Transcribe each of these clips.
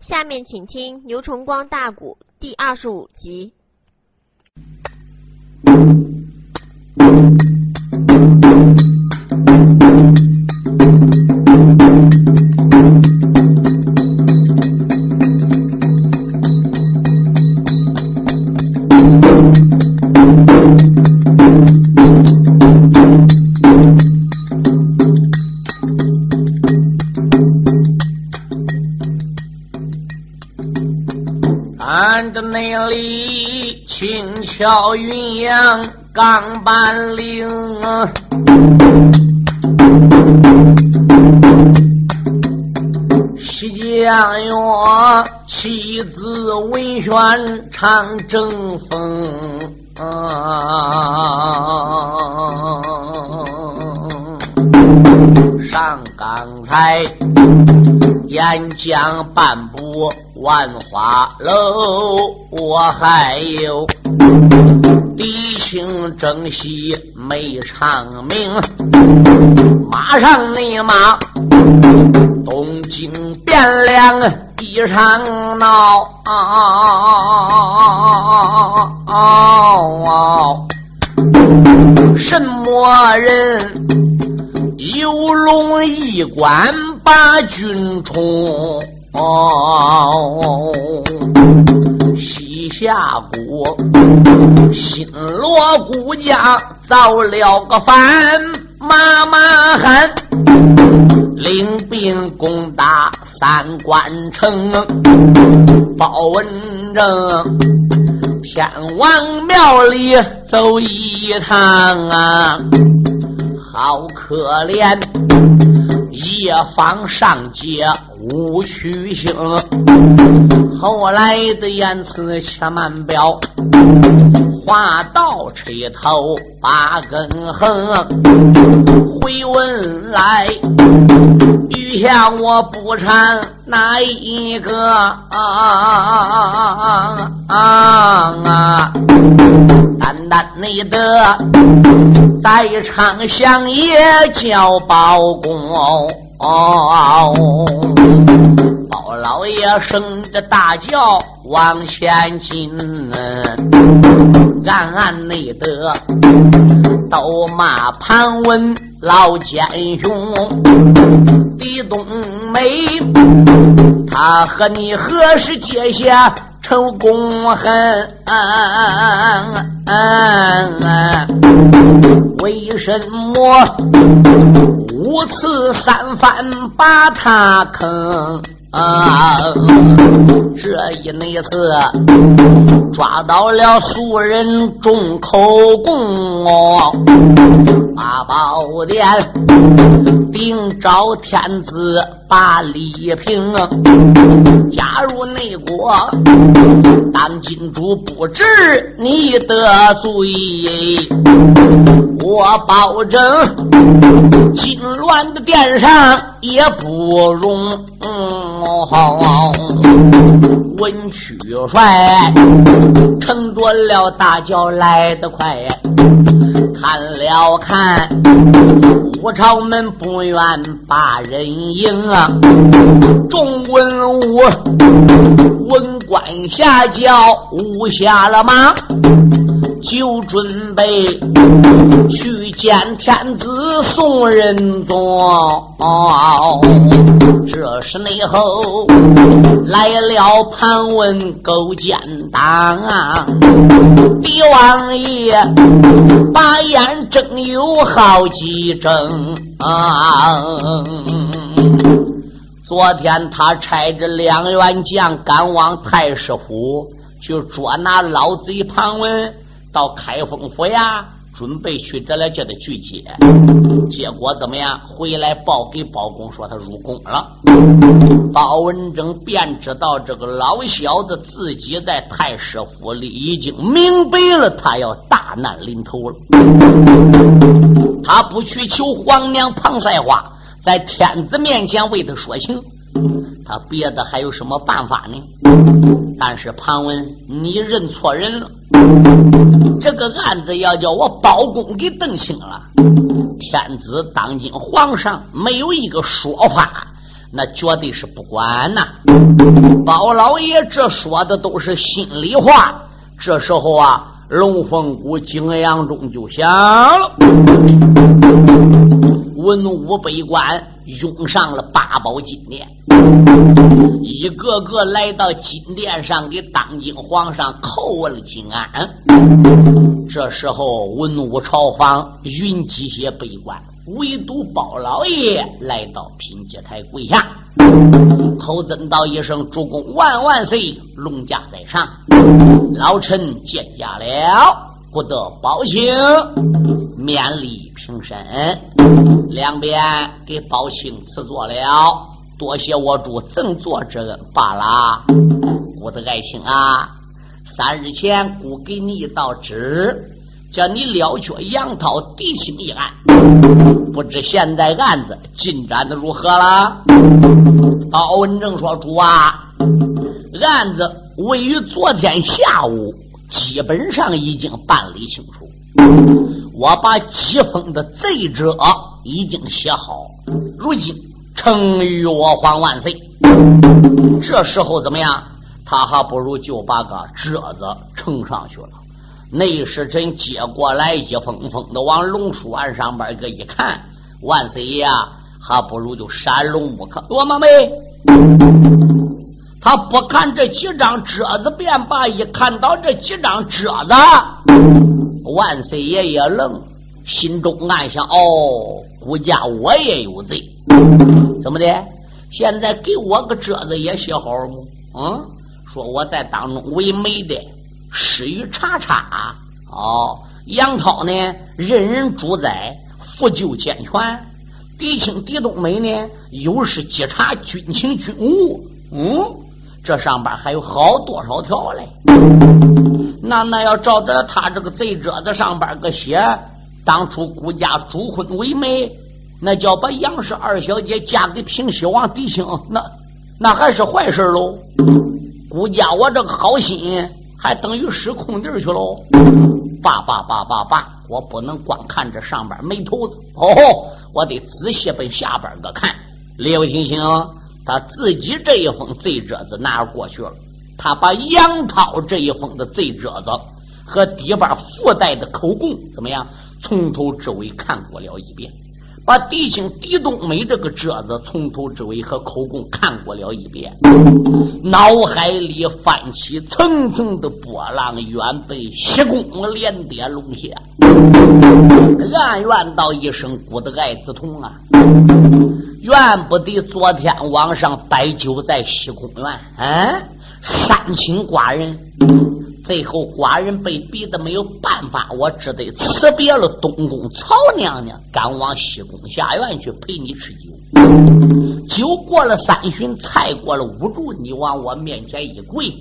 下面请听牛崇光大鼓第二十五集。轻巧云扬钢板岭，西江月妻子文轩唱正风。上刚才演讲半部万花楼，我还有敌情征西没唱明，马上内马东京汴梁一场闹，什么人？九龙驿关把军冲，西夏国新罗孤家造了个反马马汉，领兵攻打三关城，包文正天王庙里走一趟啊。好可怜，夜访上街无虚行。后来的言辞且慢表，话到吹头八根横。回问来，余下我不产哪一个啊啊啊啊啊！单单你的。在场相爷叫包公，包老爷生着大叫往前进，暗暗内得都骂潘文老奸雄，狄冬梅，他和你何时结下？仇公恨，为什么五次三番把他坑？啊这一那次抓到了俗人众口供哦，八宝殿定召天子把李平，加入内国当金主不知你的罪，我保证金銮的殿上也不容。文曲帅乘着了大轿来得快，看了看武朝门不愿把人迎啊，众文武文官下轿武下了马。就准备去见天子宋仁宗，这时内后来了盘问勾践当，帝王爷把眼睁有好几睁啊。昨天他差着两员将赶往太师府，去捉拿老贼庞文。到开封府呀，准备去这来叫他拒接，结果怎么样？回来报给包公说他入宫了。包文正便知道这个老小子自己在太师府里已经明白了，他要大难临头了。他不去求皇娘庞赛花，在天子面前为他说情，他别的还有什么办法呢？但是庞文，你认错人了。这个案子要叫我包公给定清了，天子当今皇上没有一个说法那绝对是不管呐。包老爷这说的都是心里话。这时候啊，龙凤谷景阳中就响了，文武百官涌上了八宝金殿，一个个来到金殿上，给当今皇上叩问了金安。这时候，文武朝房云集些悲观，唯独包老爷来到品阶台跪下。口尊道一声：“主公万万岁！龙驾在上，老臣见驾了，不得保请，免礼平身。两边给保请赐座了，多谢我主赠座之恩罢了。我的爱卿啊，三日前姑给你一道旨，叫你了却杨涛嫡亲一案，不知现在案子进展的如何了？”包文正说：“主啊，案子位于昨天下午，基本上已经办理清楚。我把寄封的罪者已经写好，如今呈与我皇万岁。这时候怎么样？他还不如就把个折子呈上去了。内侍臣接过来，一封封的往龙书案上边个一看，万岁爷。”还不如就闪龙木刻，我妈妹，他不看这几张折子便罢，一看到这几张折子，万岁爷也愣，心中暗想：哦，估家我也有罪，怎么的？现在给我个折子也写好吗？嗯，说我在当中为媒的，施于查查。哦，杨涛呢，任人主宰，扶救健全。狄青、狄冬梅呢，又是稽查军情军务。嗯，这上边还有好多少条嘞？那那要照着他这个贼折子上边个写，当初顾家主婚为媒，那叫把杨氏二小姐嫁给平西王狄青，那那还是坏事喽。顾家我这个好心，还等于失空地去喽。罢罢罢罢罢，我不能光看这上边没头子哦。我得仔细奔下边个看，刘星星，他自己这一封罪折子拿过去了，他把杨涛这一封的罪折子和底边附带的口供怎么样，从头至尾看过了一遍。把狄青、狄冬梅这个折子从头至尾和口供看过了一遍，脑海里泛起层层的波浪，远被西宫连跌龙虾，暗怨道一声：“孤的爱子童啊，怨不得昨天晚上摆酒在西宫院，嗯，三请寡人。”最后，寡人被逼得没有办法，我只得辞别了东宫曹娘娘，赶往西宫下院去陪你吃酒。酒过了三巡，菜过了五柱，你往我面前一跪，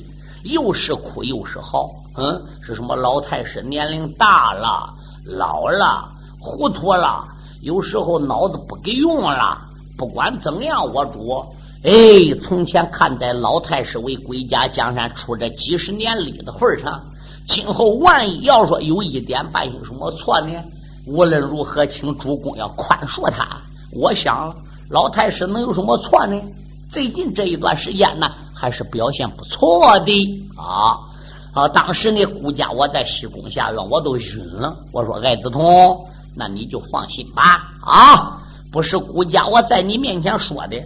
又是哭又是嚎。嗯，是什么老太师年龄大了、老了、糊涂了，有时候脑子不给用了。不管怎样，我主。哎，从前看在老太师为归家江山出这几十年力的份上，今后万一要说有一点半有什么错呢？无论如何，请主公要宽恕他。我想老太师能有什么错呢？最近这一段时间呢，还是表现不错的啊啊！当时呢，顾家我在西宫下院，我都晕了。我说艾子通，那你就放心吧啊！不是顾家我在你面前说的。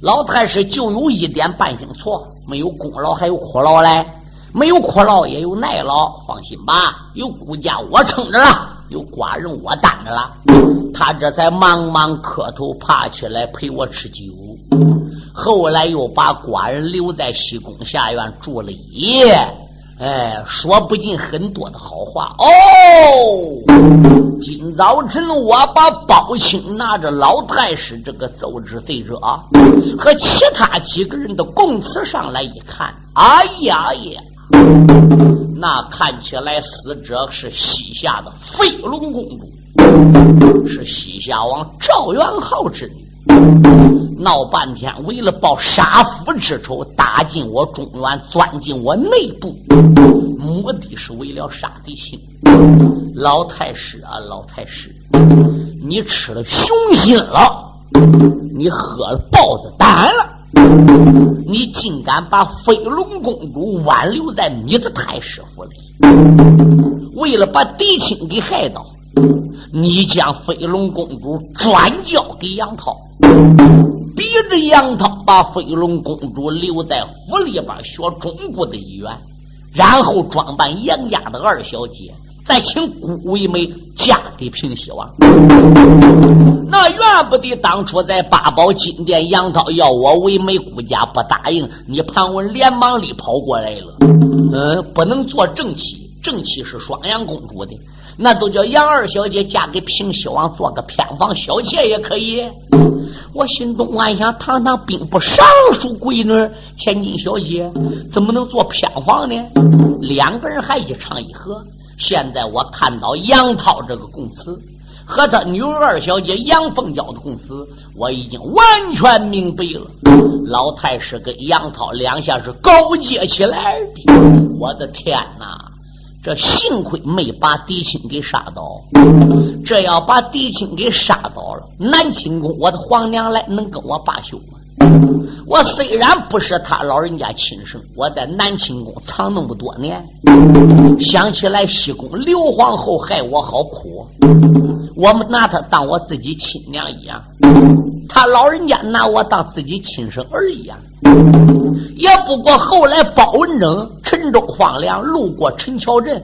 老太师就有一点半星错，没有功劳还有苦劳嘞，没有苦劳也有耐劳。放心吧，有孤家我撑着了，有寡人我担着了。他这才忙忙磕头爬起来陪我吃酒，后来又把寡人留在西宫下院住了一夜。哎，说不尽很多的好话哦。今早晨我把包青拿着老太师这个奏之罪者和其他几个人的供词上来一看，哎呀呀，那看起来死者是西夏的飞龙公主，是西夏王赵元昊之女。闹半天，为了报杀父之仇，打进我中原，钻进我内部，目的是为了杀敌心。老太师啊，老太师，你吃了雄心了！你喝了豹子胆了，你竟敢把飞龙公主挽留在你的太师府里，为了把狄青给害到，你将飞龙公主转交给杨涛，逼着杨涛把飞龙公主留在府里边学中国的语言，然后装扮杨家的二小姐。再请顾为美嫁给平西王，那怨不得当初在八宝金殿，杨涛要我为美，顾家不答应，你潘文连忙里跑过来了。嗯，不能做正妻，正妻是双阳公主的，那都叫杨二小姐嫁给平西王，做个偏房小妾也可以。我心中暗想，堂堂兵部尚书闺女千金小姐，怎么能做偏房呢？两个人还一唱一和。现在我看到杨涛这个供词和他女二小姐杨凤娇的供词，我已经完全明白了。老太师跟杨涛两下是勾结起来的。我的天哪！这幸亏没把狄青给杀倒，这要把狄青给杀倒了，南清宫我的皇娘来能跟我罢休吗？我虽然不是他老人家亲生，我在南清宫藏那么多年，想起来西宫刘皇后害我好苦，我们拿她当我自己亲娘一样，他老人家拿我当自己亲生儿一样。也不过后来包文正陈州放粮路过陈桥镇，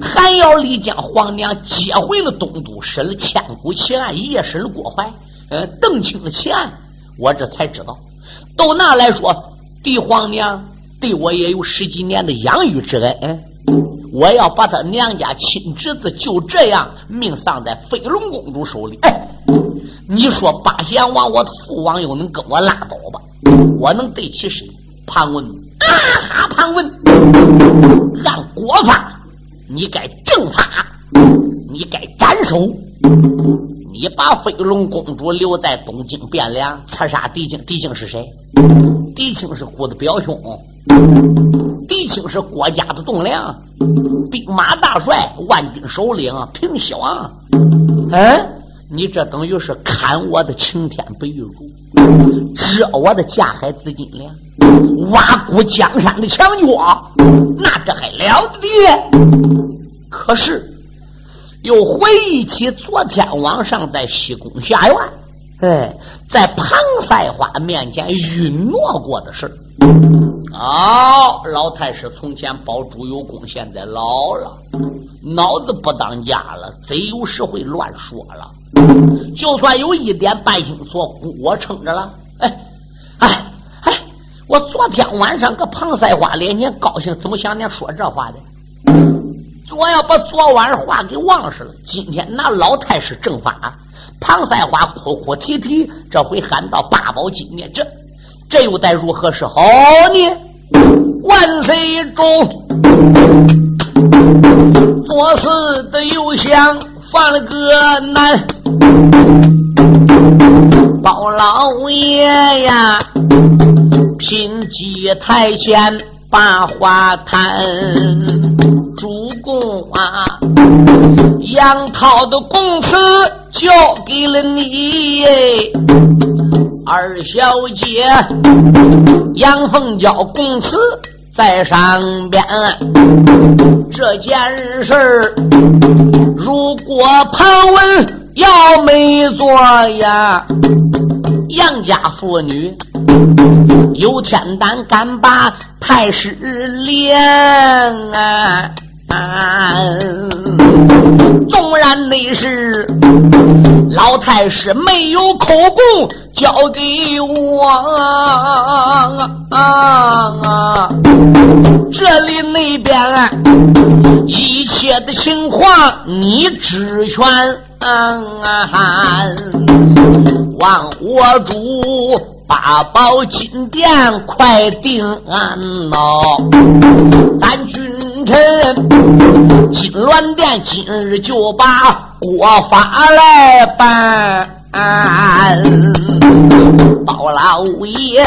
还要离将皇娘接回了东都，审了千古奇案，夜审了郭淮，呃，邓清的奇案。我这才知道，都拿来说，帝皇娘对我也有十几年的养育之恩。我要把他娘家亲侄子就这样命丧在飞龙公主手里。哎，你说八贤王，我的父王又能跟我拉倒吧？我能对起谁？盘问啊哈！盘问，按国法，你该正法，你该斩首。你把飞龙公主留在东京汴梁，刺杀狄青。狄青是谁？狄青是郭的表兄，狄青是郭家的栋梁，兵马大帅，万军首领，平西王。嗯，你这等于是砍我的青天白玉柱，折我的架海紫金梁，挖苦江山的墙角，那这还了得？可是。又回忆起昨天晚上在西宫下院，哎，在庞赛花面前允诺过的事哦，老太师从前保主有功，现在老了，脑子不当家了，贼有时会乱说了。就算有一点半星错，我撑着了。哎，哎，哎，我昨天晚上搁庞赛花脸前高兴，怎么想念说这话的？我要把昨晚的话给忘失了。今天拿老太师正法，庞赛花哭哭啼啼，这回喊到八宝金殿，这这又该如何是好呢？万岁中，左思的右想犯了个难，包老爷呀，拼计太险，把话谈。主公啊，杨涛的公词交给了你，二小姐杨凤娇公词在上边。这件事如果潘文要没做呀，杨家妇女有天胆敢把太师连啊！纵然那是老太师没有口供，交给我啊！这里那边一切的情况你知全，望我主。八宝金殿快定安呐！咱君臣金銮殿今日就把国法来办。包老爷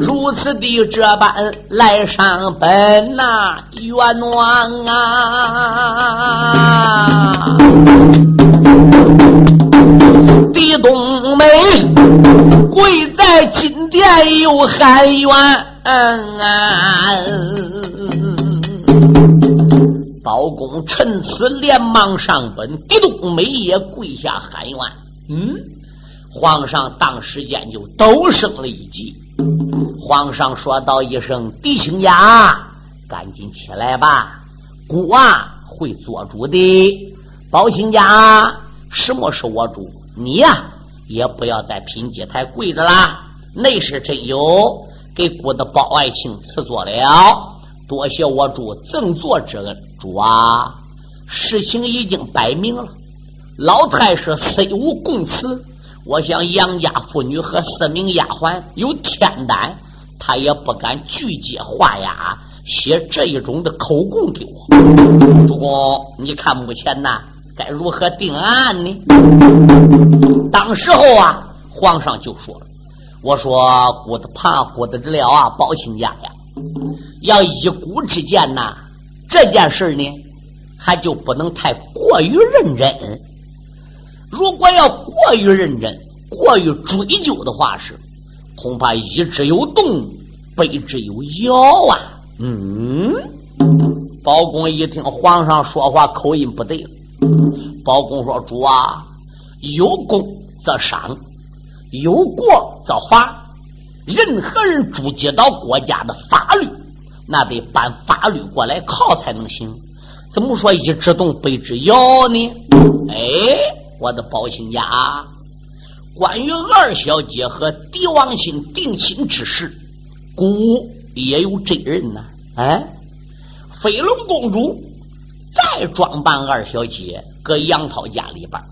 如此的这般来上本呐，冤枉啊！狄冬梅跪在金殿又喊冤。包公趁此连忙上本，狄冬梅也跪下喊冤。嗯，皇上当时间就抖声了一击。皇上说道一声：“狄青家，赶紧起来吧，孤啊会做主的。”包青家，什么是我主？你呀，也不要再品阶台跪着啦。那是真有给孤的包爱卿赐座了，多谢我主赠座之恩。主啊，事情已经摆明了，老太师虽无供词，我想杨家妇女和四名丫鬟有天胆，他也不敢拒接画押，写这一种的口供给我。主公，你看目前呐？该如何定案呢？当时候啊，皇上就说了：“我说郭德怕郭德知了啊，包亲家呀，要一古之见呐，这件事呢，还就不能太过于认真。如果要过于认真、过于追究的话，是恐怕一之有动，背之有摇啊。”嗯，包公一听皇上说话口音不对了。包公说：“主啊，有功则赏，有过则罚。任何人触及到国家的法律，那得办法律过来靠才能行。怎么说一只动被之摇呢？哎，我的包亲家，关于二小姐和狄王亲定亲之事，古也有真人呐。哎，飞龙公主。”再装扮二小姐搁杨涛家里边，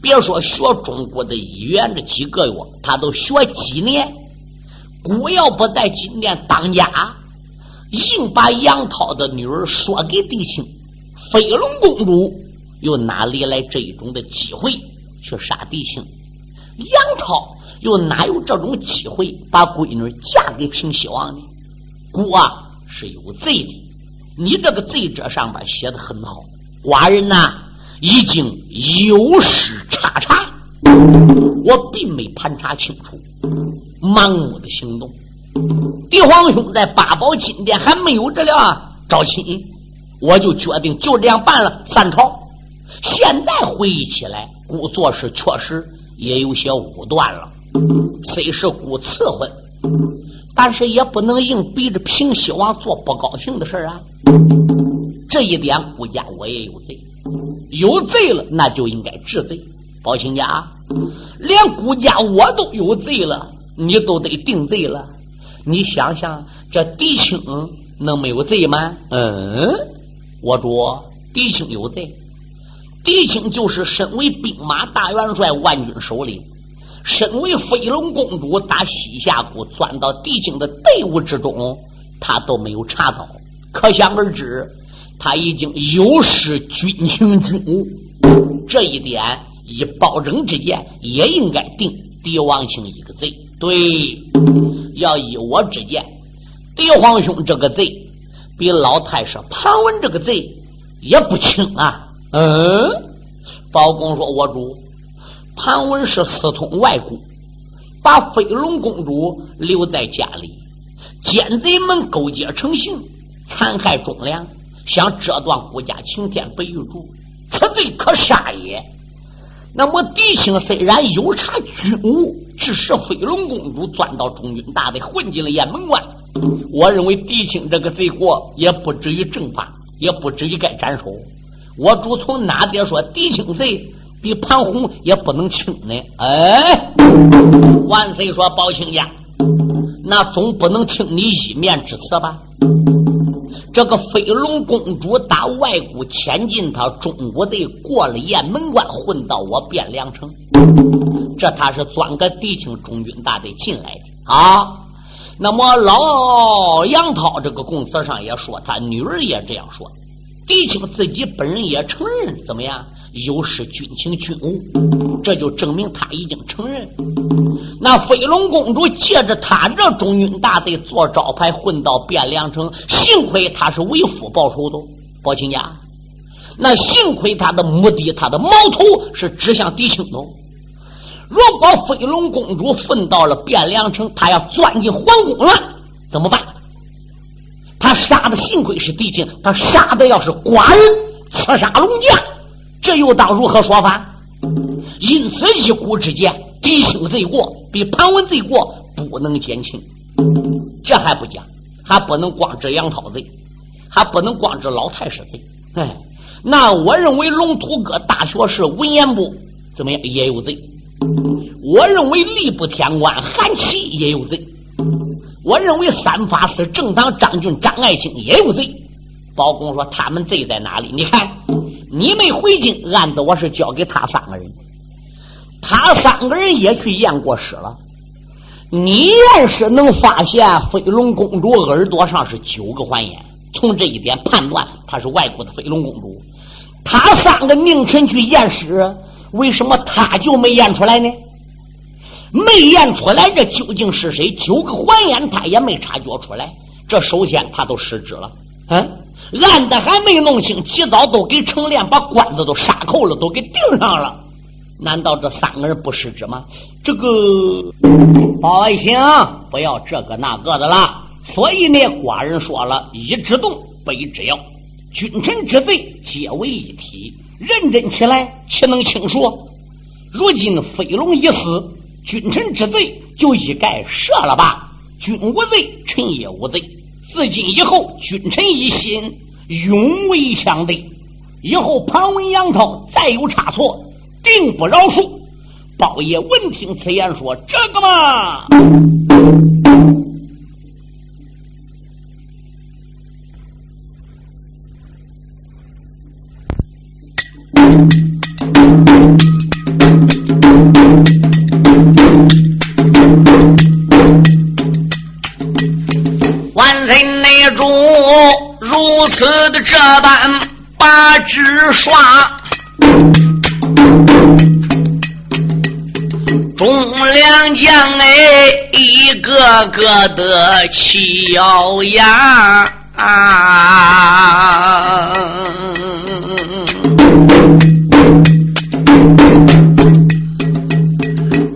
别说学中国的医院这几个月，他都学几年。姑要不在金殿当家，硬把杨涛的女儿说给狄青，飞龙公主又哪里来这种的机会去杀狄青？杨涛又哪有这种机会把闺女嫁给平西王呢？姑啊是有罪的。你这个罪折上边写的很好，寡人呐已经有失查查，我并没盘查清楚，盲目的行动。帝皇兄在八宝金殿还没有这了招亲，我就决定就这样办了。三朝，现在回忆起来，姑做事确实也有些武断了，虽是姑赐婚。但是也不能硬逼着平西王做不高兴的事啊！这一点，顾家我也有罪，有罪了，那就应该治罪。包青家，连顾家我都有罪了，你都得定罪了。你想想，这狄青能没有罪吗？嗯，我主狄青有罪，狄青就是身为兵马大元帅、万军首领。身为飞龙公主，打西夏国钻到狄青的队伍之中，他都没有查到，可想而知，他已经有失军情军务。这一点，以包拯之见，也应该定狄王卿一个罪。对，要依我之见，狄皇兄这个罪，比老太师庞文这个罪也不轻啊。嗯，包公说：“我主。”庞文是私通外姑，把飞龙公主留在家里，奸贼们勾结成性，残害忠良，想折断顾家晴天白玉柱，此罪可杀也。那么狄青虽然有查军务，致使飞龙公主钻到中军大队，混进了雁门关，我认为狄青这个罪过也不至于正法，也不至于该斩首。我主从哪点说狄青罪？比庞洪也不能轻呢，哎，万岁说包青家，那总不能听你一面之词吧？这个飞龙公主打外国前进他中国队，过了雁门关，混到我汴梁城，这他是钻个敌情中军大队进来的啊。那么老杨涛这个供词上也说，他女儿也这样说，狄青自己本人也承认，怎么样？有失军情军务，这就证明他已经承认。那飞龙公主借着他这中军大队做招牌，混到汴梁城，幸亏他是为父报仇的，包亲家。那幸亏他的目的，他的矛头是指向狄青的。如果飞龙公主混到了汴梁城，她要钻进皇宫了，怎么办？他杀的幸亏是狄青，他杀的要是寡人，刺杀龙将，这又当如何说法？因此一古之见，嫡亲罪过比盘文罪过不能减轻。这还不讲，还不能光治杨涛罪，还不能光治老太师罪。哎，那我认为龙图阁大学士文言部怎么样也有罪？我认为吏部天官韩琦也有罪。我认为三法司正堂张俊、张爱卿也有罪。包公说：“他们罪在哪里？你看，你没回京，案子我是交给他三个人，他三个人也去验过尸了。你要是能发现飞龙公主耳朵上是九个环眼，从这一点判断她是外国的飞龙公主。他三个宁臣去验尸，为什么他就没验出来呢？”没验出来，这究竟是谁？九个环眼他也没察觉出来。这首先他都失职了。嗯，案子还没弄清，起早都给程连把官子都杀扣了，都给钉上了。难道这三个人不失职吗？这个老百姓不要这个那个的了。所以呢，寡人说了一之动，百之要，君臣之罪皆为一体，认真起来，岂能轻说？如今飞龙已死。君臣之罪就一概赦了吧，君无罪，臣也无罪。自今以后，君臣一心，永为相对。以后庞文、杨涛再有差错，定不饶恕。包爷闻听此言，说：“这个嘛。”此的这般把纸刷，众良将哎，一个个的气咬牙啊。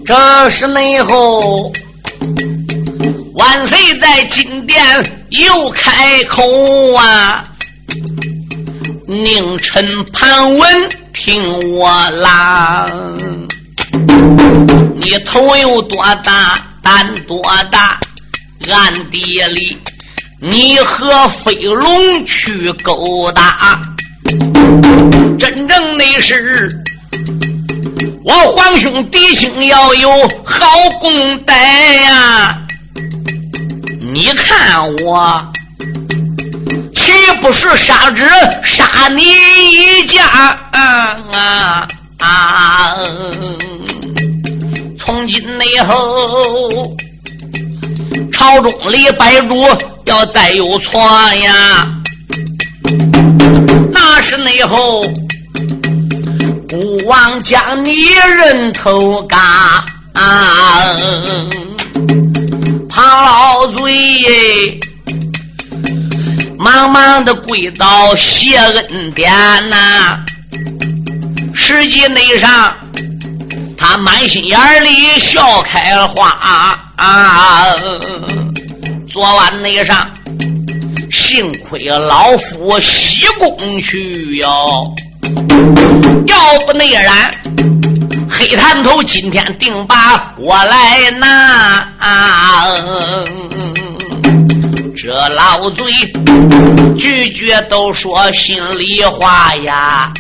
这是内后，万岁在金殿又开口啊！宁臣盘问，听我啦！你头有多大，胆多大？暗地里你和飞龙去勾搭，真正的是我皇兄弟兄要有好公德呀！你看我。岂不是杀之杀你一家？啊啊啊！从今以后，朝中里摆主要再有错呀，那是内后孤王将你人头嘎啊！庞老嘴。忙忙的跪倒谢恩典呐，实际内上他满心眼里笑开了花啊！昨晚内上幸亏老夫西宫去哟，要不内然黑炭头今天定把我来拿。这老嘴句句都说心里话呀，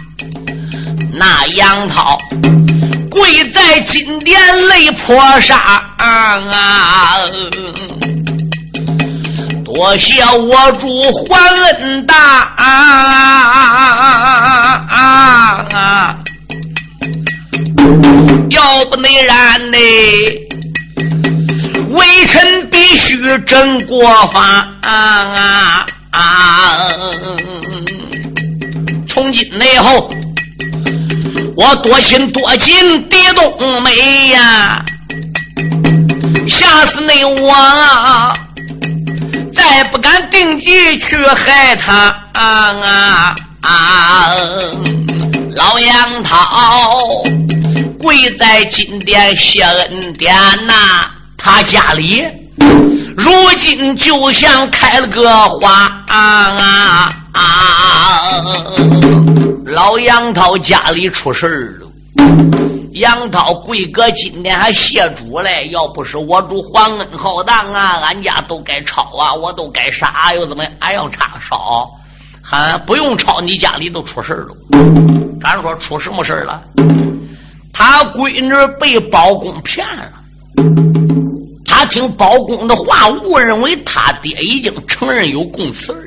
那杨涛跪在金殿泪泼洒啊！多谢我主还恩大啊！要不内然呢？微臣必须真国法啊！从今以后，我多心多亲地冬梅呀，吓死你我，再不敢定计去害他啊！老杨涛。跪在金殿谢恩典呐。他家里如今就像开了个花啊啊！老杨涛家里出事儿了。杨涛贵哥今天还谢主嘞，要不是我主皇恩浩荡啊，俺家都该抄啊，我都该杀，又怎么俺要叉烧？还不用抄，你家里都出事了。咱说出什么事了？他闺女被包公骗了，他听包公的话，误认为他爹已经承认有供词了，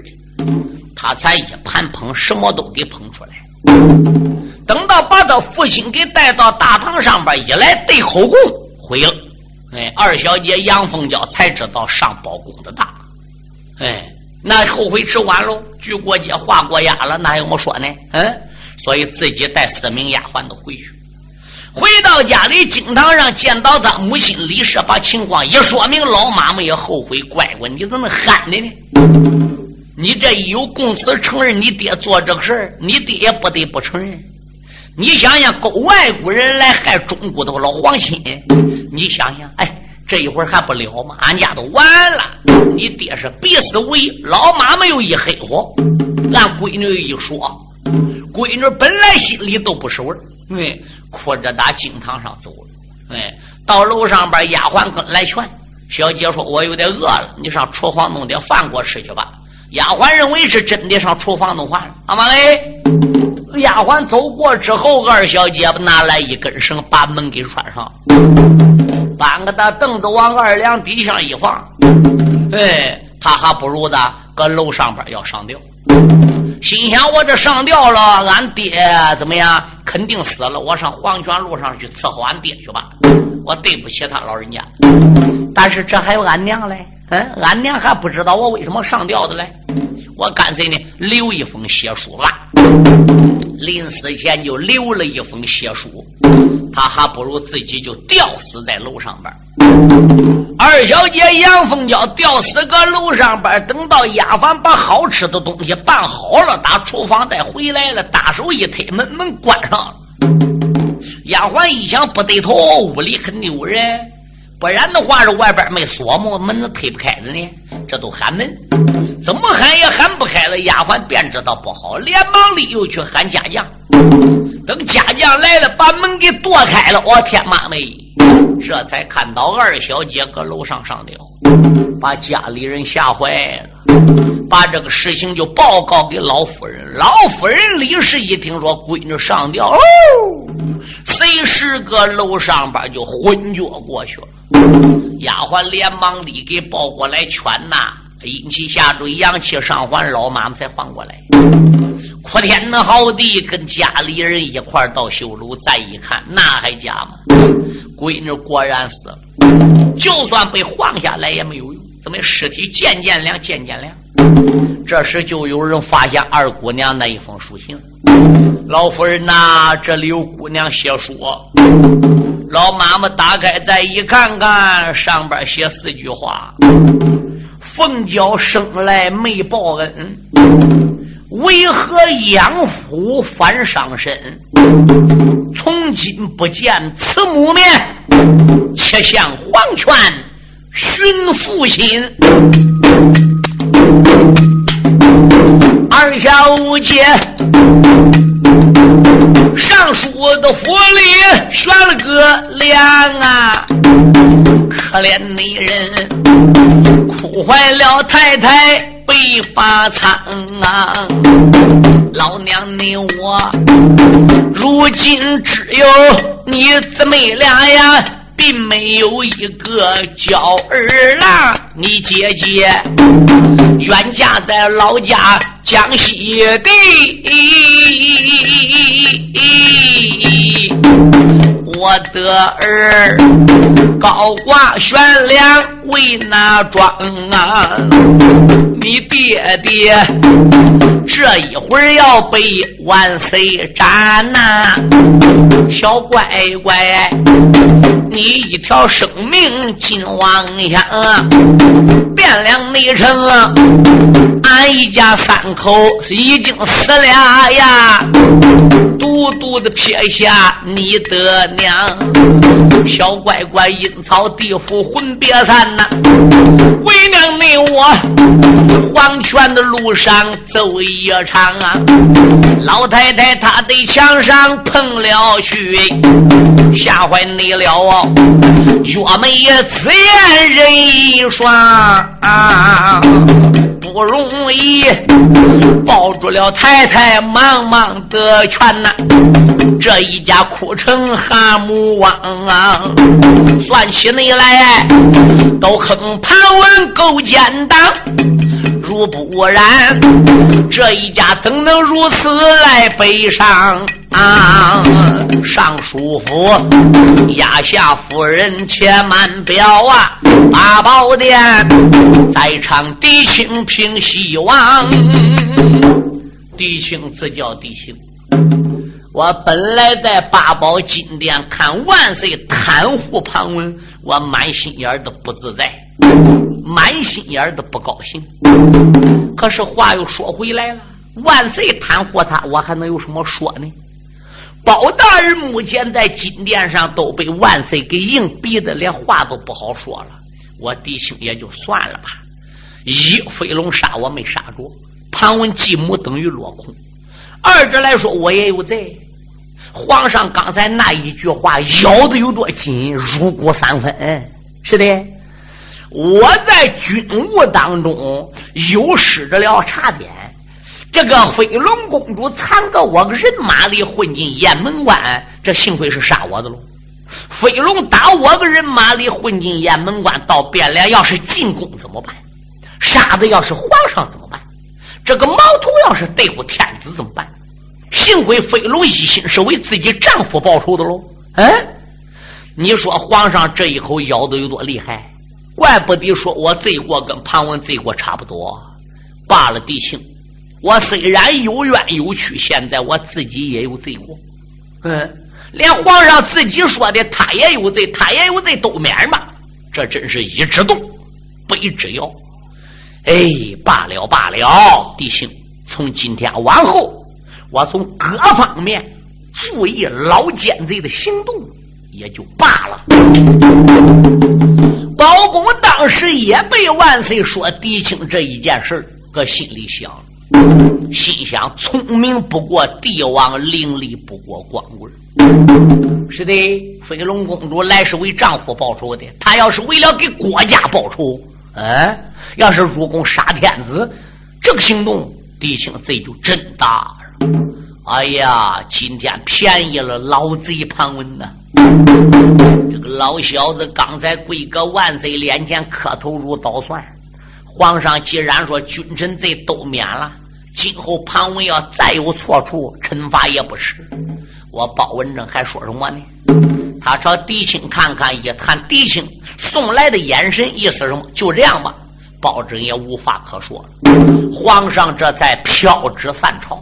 他才一盘捧，什么都给捧出来。等到把他父亲给带到大堂上边一来对口供，毁了。哎，二小姐杨凤娇才知道上包公的当。哎，那后悔迟晚喽，举过街画过押了，那有么说呢？嗯，所以自己带四名丫鬟都回去。回到家里，经堂上见到他母亲李氏，把情况一说明，老妈妈也后悔。乖乖，你怎么喊的呢？你这一有供词承认你爹做这个事儿，你爹也不得不承认。你想想，勾外国人来害中国的老皇亲，你想想，哎，这一会儿还不了吗？俺家都完了。你爹是必死无疑，老妈妈又一黑火，俺闺女一说，闺女本来心里都不是味儿，哎，哭着打经堂上走了。哎，到楼上边，丫鬟跟来劝小姐说：“我有点饿了，你上厨房弄点饭给我吃去吧。”丫鬟认为是真的，上厨房弄饭了。阿妈嘞。丫鬟走过之后，二小姐拿来一根绳，把门给拴上，搬个大凳子往二梁底下一放。哎，他还不如的搁楼上边要上吊。心想：我这上吊了，俺爹怎么样？肯定死了。我上黄泉路上去伺候俺爹去吧。我对不起他老人家。但是这还有俺娘嘞，嗯，俺娘还不知道我为什么上吊的嘞。我干脆呢，留一封血书吧。临死前就留了一封血书，他还不如自己就吊死在楼上边。二小姐杨凤娇吊死搁楼上边，等到丫鬟把好吃的东西办好了，打厨房再回来了，大手一推门，门关上了。丫鬟一想不对头，屋里很丢人，不然的话是外边没锁么，门子推不开的呢。这都喊门，怎么喊也喊不开了。丫鬟便知道不好，连忙里又去喊家将。等家将来了，把门给剁开了。我天妈嘞，这才看到二小姐搁楼上上吊，把家里人吓坏了，把这个事情就报告给老夫人。老夫人李氏一听说闺女上吊，哦，随时搁楼上边就昏厥过去了。丫鬟连忙里给抱过来劝呐，阴气下坠，阳气上还，老妈妈才缓过来。哭天的好地，跟家里人一块到修楼，再一看，那还假吗？闺女果然死了，就算被晃下来也没有用，怎么尸体渐渐凉，渐渐凉？这时就有人发现二姑娘那一封书信，老夫人呐，这里有姑娘写书。老妈妈打开再一看看，上边写四句话：“凤娇生来没报恩，为何养父反伤身？从今不见慈母面，且向黄泉寻父亲。”二小姐。上书的府里悬了个梁啊，可怜的人哭坏了太太白发苍啊，老娘你我如今只有你姊妹俩呀。并没有一个娇儿郎，你姐姐远嫁在老家江西的，我的儿高挂悬梁为哪桩啊？你爹爹这一会儿要被万岁斩呐，小乖乖。你一条生命尽妄想，汴梁内城啊，俺一家三口已经死了呀，独独的撇下你的娘，小乖乖阴曹地府魂别散呐，为娘你我黄泉的路上走一场啊，老太太她的墙上碰了去，吓坏你了啊！岳眉紫眼人一双啊，不容易抱住了太太，忙忙的劝呐，这一家哭成蛤蟆汪啊！算起你来，都坑盘问够奸党。如不然，这一家怎能如此来悲伤？啊！尚书府，压下夫人且慢表啊！八宝殿，在场嫡亲平西王，嫡亲自叫嫡亲。我本来在八宝金殿看万岁袒护旁文，我满心眼的不自在，满心眼的不高兴。可是话又说回来了，万岁袒护他，我还能有什么说呢？包大人目前在金殿上都被万岁给硬逼的，连话都不好说了。我弟兄也就算了吧。一飞龙杀我没杀着，盘问继母等于落空。二者来说，我也有罪。皇上刚才那一句话咬的有多紧，入骨三分。是的，我在军务当中有失着了差点。这个飞龙公主藏到我个人马里混进雁门关，这幸亏是杀我的喽。飞龙打我个人马里混进雁门关到汴梁，要是进宫怎么办？杀的要是皇上怎么办？这个毛头要是对付天子怎么办？幸亏飞龙一心是为自己丈夫报仇的喽。嗯，你说皇上这一口咬的有多厉害？怪不得说我罪过跟庞文罪过差不多。罢了，弟兄。我虽然有冤有屈，现在我自己也有罪过。嗯，连皇上自己说的，他也有罪，他也有罪，都免吧。这真是一之动，北之摇。哎，罢了罢了，弟兄，从今天往后，我从各方面注意老奸贼的行动，也就罢了。包公当时也被万岁说狄青这一件事搁心里想。心想：聪明不过帝王，伶俐不过光棍。是的，飞龙公主来是为丈夫报仇的。她要是为了给国家报仇，嗯，要是入宫杀天子，这个行动，狄青罪就真大。哎呀，今天便宜了老贼庞文呐！这个老小子刚才跪个万岁脸前磕头如捣蒜。皇上既然说君臣罪都免了。今后庞文要再有错处，惩罚也不迟。我包文正还说什么呢？他朝狄青看看，一看狄青送来的眼神，意思什么？就这样吧。包拯也无话可说了。皇上这才飘旨散朝。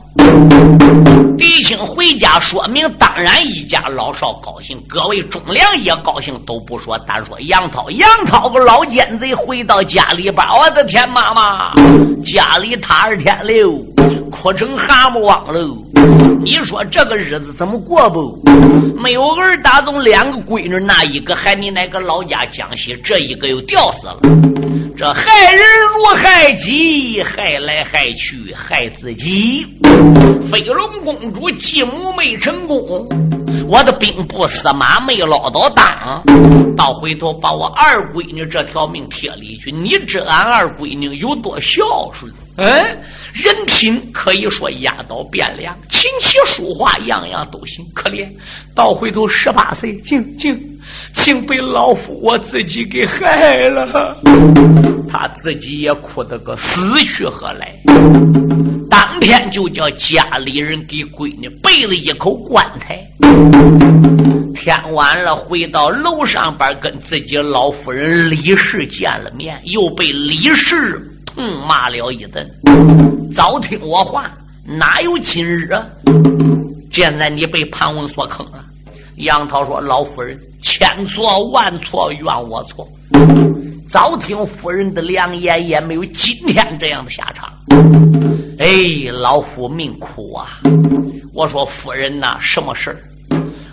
狄青回家，说明当然一家老少高兴，各位忠良也高兴，都不说，单说杨涛。杨涛个老奸贼回到家里边，我的天妈妈，家里塌二天了，哭成蛤蟆汪喽！你说这个日子怎么过不？没有儿打中两个闺女，那一个害你那个老家江西，这一个又吊死了。这害人如害己，害来害去害自己。飞龙公主继母没成功，我的兵部司马没捞到当，到回头把我二闺女这条命贴里去。你知俺二闺女有多孝顺？嗯，人品可以说压倒汴梁，琴棋书画样样都行。可怜到回头十八岁，竟竟竟被老夫我自己给害了。他自己也哭得个死去活来。天就叫家里人给闺女备了一口棺材。天晚了，回到楼上边跟自己老夫人李氏见了面，又被李氏。痛骂了一顿，早听我话，哪有今日啊？现在你被潘文所坑了，杨涛说：“老夫人，千错万错，怨我错。早听夫人的良言，也没有今天这样的下场。哎，老夫命苦啊！我说夫人呐，什么事儿？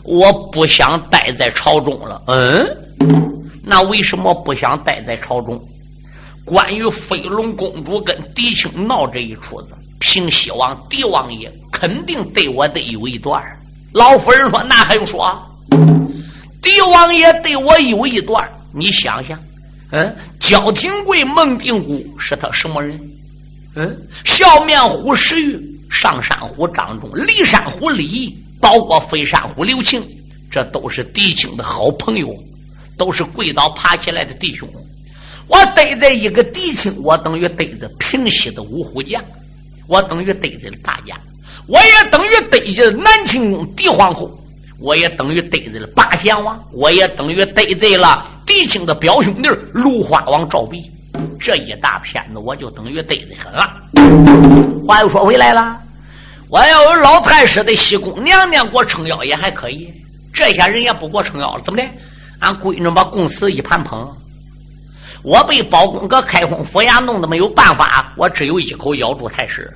我不想待在朝中了。嗯，那为什么不想待在朝中？关于飞龙公主跟狄青闹这一出子，平西王狄王爷肯定对我得有一段。老夫人说：“那还用说？狄王爷对我有一段，你想想，嗯，焦廷贵、孟定谷是他什么人？嗯，笑面虎石玉、上山虎张忠、骊山虎李毅，包括飞山虎刘庆，这都是狄青的好朋友，都是跪倒爬起来的弟兄。我逮着一个狄青，我等于逮着平西的五虎将，我等于逮着了大家。”我也等于逮着南清宫狄皇后，我也等于逮着了八贤王，我也等于逮着了狄青的表兄弟芦花王赵壁，这一大片子我就等于逮着很了。话又说回来了，我要有老太师的西宫娘娘给我撑腰也还可以，这些人也不给我撑腰了，怎么的？俺闺女把公司一盘捧，我被包公搁开封府衙弄得没有办法，我只有一口咬住太师。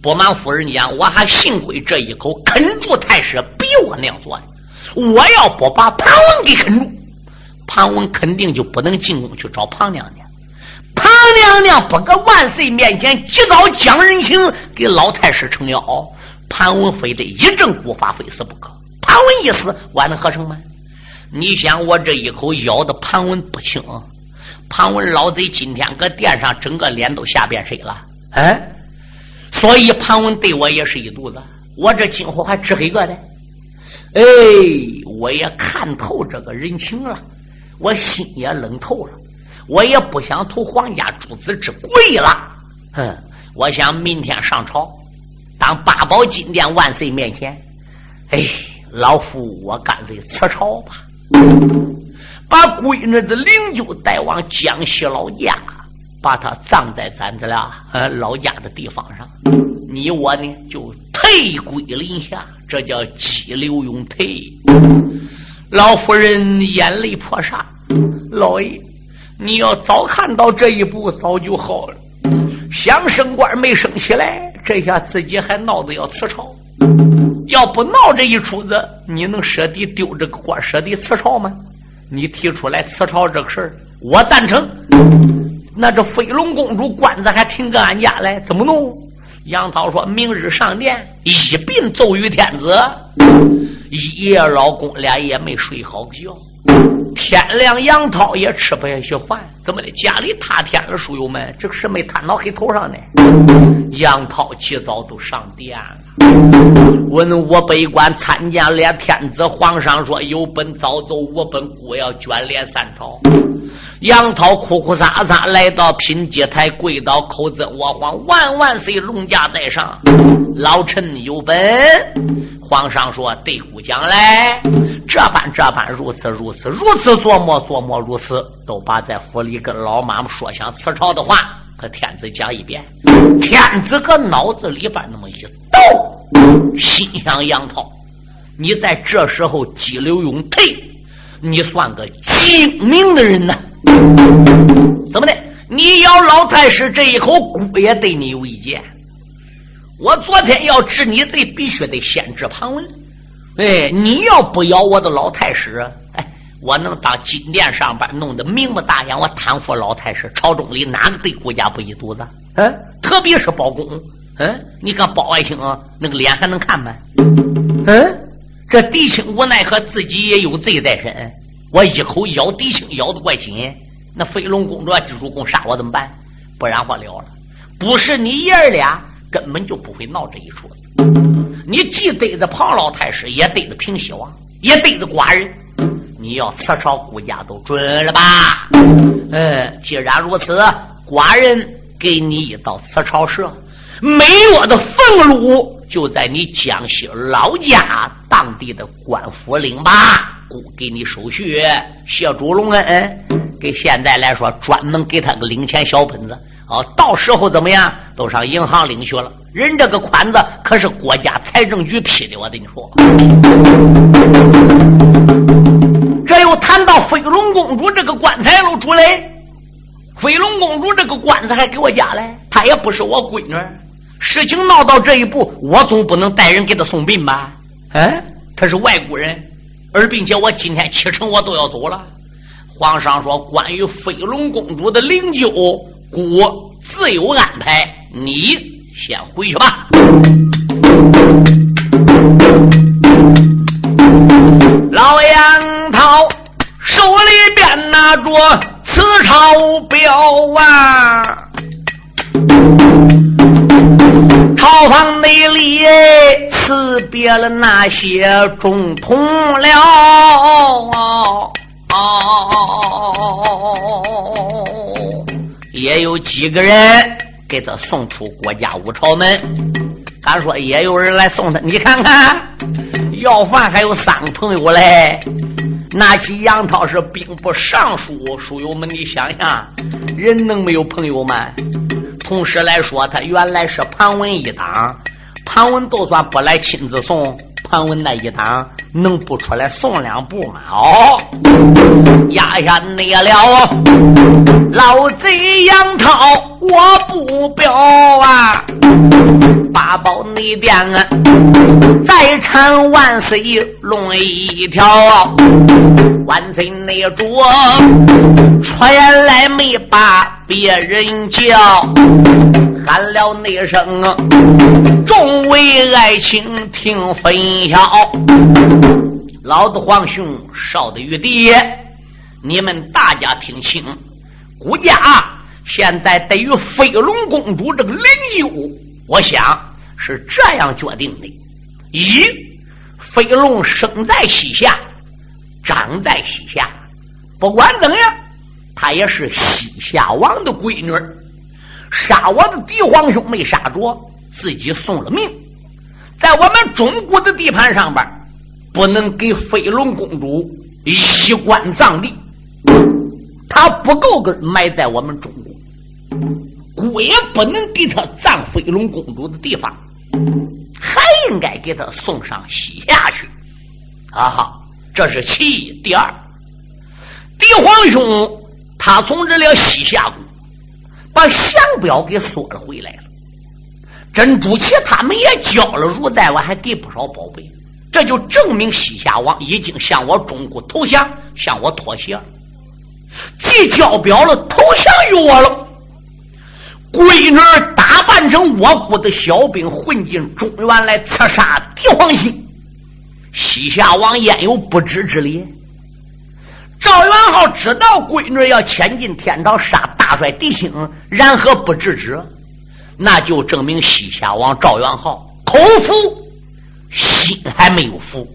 不瞒夫人讲，我还幸亏这一口啃住太师，比我娘做的。我要不把庞文给啃住，庞文肯定就不能进宫去找庞娘娘。庞娘娘不搁万岁面前及早讲人情，给老太师撑腰，庞文非得一阵古法，非死不可。庞文一死，我能合成吗？你想，我这一口咬的庞文不轻。庞文老贼今天搁殿上，整个脸都吓变谁了？哎。所以庞文对我也是一肚子，我这今后还值黑个的。哎，我也看透这个人情了，我心也冷透了，我也不想图皇家诸子之贵了。哼，我想明天上朝，当八宝金殿万岁面前，哎，老夫我干脆辞朝吧，把闺女的灵柩带往江西老家。把她葬在咱这俩呃老家的地方上，你我呢就退归林下，这叫激流勇退。老夫人眼泪泼洒，老爷，你要早看到这一步，早就好了。想升官没升起来，这下自己还闹着要辞朝。要不闹这一出子，你能舍得丢这个官，舍得辞朝吗？你提出来辞朝这个事儿，我赞成。那这飞龙公主官子还停搁俺家来，怎么弄？杨涛说明日上殿一并奏于天子。一夜老公俩也没睡好觉，天亮杨涛也吃不下去饭，怎么的？家里塌天了，书友们，这个事没摊到黑头上呢。杨涛起早都上殿了，问我北关参见了天子，皇上说有本早奏，我本故要卷帘三朝。杨涛哭哭撒撒来到品阶台，跪倒口尊我皇万万岁，龙驾在上，老臣有本。皇上说：“对姑将来，这般这般，如此如此，如此琢磨琢磨，如此都把在府里跟老妈妈说想辞朝的话，和天子讲一遍。天子搁脑子里边那么一动，心想杨涛，你在这时候激流勇退，你算个精明的人呐。”怎么的？你咬老太师这一口，姑也对你有意见。我昨天要治你罪，必须得先治庞文。哎，你要不咬我的老太师，哎，我能当金殿上班，弄得明目大眼，我贪腐老太师，朝中里哪个对国家不一肚子？嗯，特别是包公，嗯，你看包爱卿那个脸还能看吗？嗯，这狄青无奈何，自己也有罪在身。我一口咬狄青，咬得怪紧。那飞龙公主要主公杀我怎么办？不然我了了。不是你爷儿俩，根本就不会闹这一出子。你既对着庞老太师，也对着平西王，也对着寡人。你要辞朝，顾家都准了吧？嗯，既然如此，寡人给你一道辞朝社，每月的俸禄就在你江西老家当地的官府领吧。姑给你手续，谢主隆恩。给现在来说，专门给他个领钱小本子。哦，到时候怎么样，都上银行领去了。人这个款子可是国家财政局批的，我跟你说。这又谈到飞龙公主这个棺材喽，主嘞。飞龙公主这个棺材还给我家嘞，她也不是我闺女。事情闹到这一步，我总不能带人给他送殡吧？嗯，他是外国人，而并且我今天启程我都要走了。皇上说，关于飞龙公主的灵柩，姑自有安排，你先回去吧。老杨涛手里边拿着此钞表啊，朝房内里辞别了那些中统了，也有几个人给他送出国家五朝门。他说也有人来送他，你看看。要饭还有三个朋友嘞，拿起杨涛是兵部尚书，书友们，你想想，人能没有朋友吗？同时来说，他原来是庞文一党，庞文就算不来亲自送，庞文那一党能不出来送两步吗？哦，压下你了，老贼杨涛，我不表啊。八宝内殿啊，再产万岁龙一条，万岁内主传来没把别人叫，喊了那声啊，众位爱卿听分晓，老子皇兄少的玉帝，你们大家听清，孤家现在对于飞龙公主这个灵柩。我想是这样决定的：一，飞龙生在西夏，长在西夏，不管怎样，她也是西夏王的闺女。杀我的嫡皇兄没杀着，自己送了命，在我们中国的地盘上边，不能给飞龙公主衣冠葬地，她不够根埋在我们中国。姑也不能给他葬飞龙公主的地方，还应该给他送上西夏去。啊哈，这是其一。第二，帝皇兄他从这了西夏国，把降表给索了回来了。珍珠奇他们也交了入袋，我还给不少宝贝，这就证明西夏王已经向我中国投降，向我妥协了。既交表了，投降于我了。闺女打扮成我国的小兵，混进中原来刺杀帝皇兄。西夏王焉有不知之理？赵元昊知道闺女要潜进天朝杀大帅帝辛，然何不制止？那就证明西夏王赵元昊口服，心还没有服。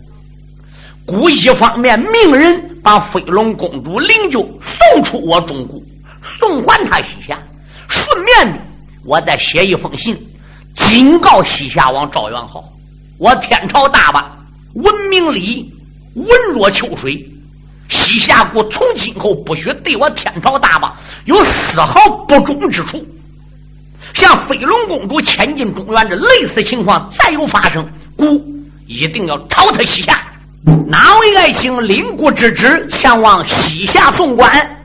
故一方面命人把飞龙公主灵柩送出我中国，送还他西夏。顺便的，我再写一封信，警告西夏王赵元昊：我天朝大王文明礼文若秋水，西夏国从今后不许对我天朝大王有丝毫不忠之处。像飞龙公主迁进中原这类似情况再有发生，孤一定要朝他西夏。哪位爱卿领国之职前往西夏送官？